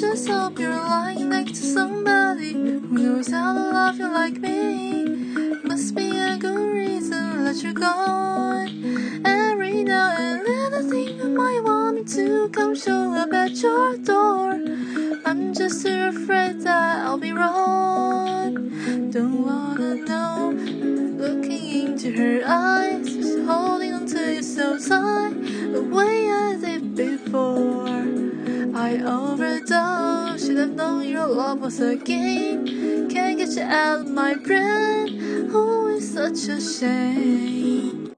just hope you're lying next to somebody who knows how to love you like me. Must be a good reason to let you go. Every now and then I think you might want me to come show up at your door. I'm just too afraid that I'll be wrong. Don't wanna know. Looking into her eyes, just holding on to you so tight, the I overdosed. Should have known your love was a game. Can't get you out of my brain. Oh, it's such a shame.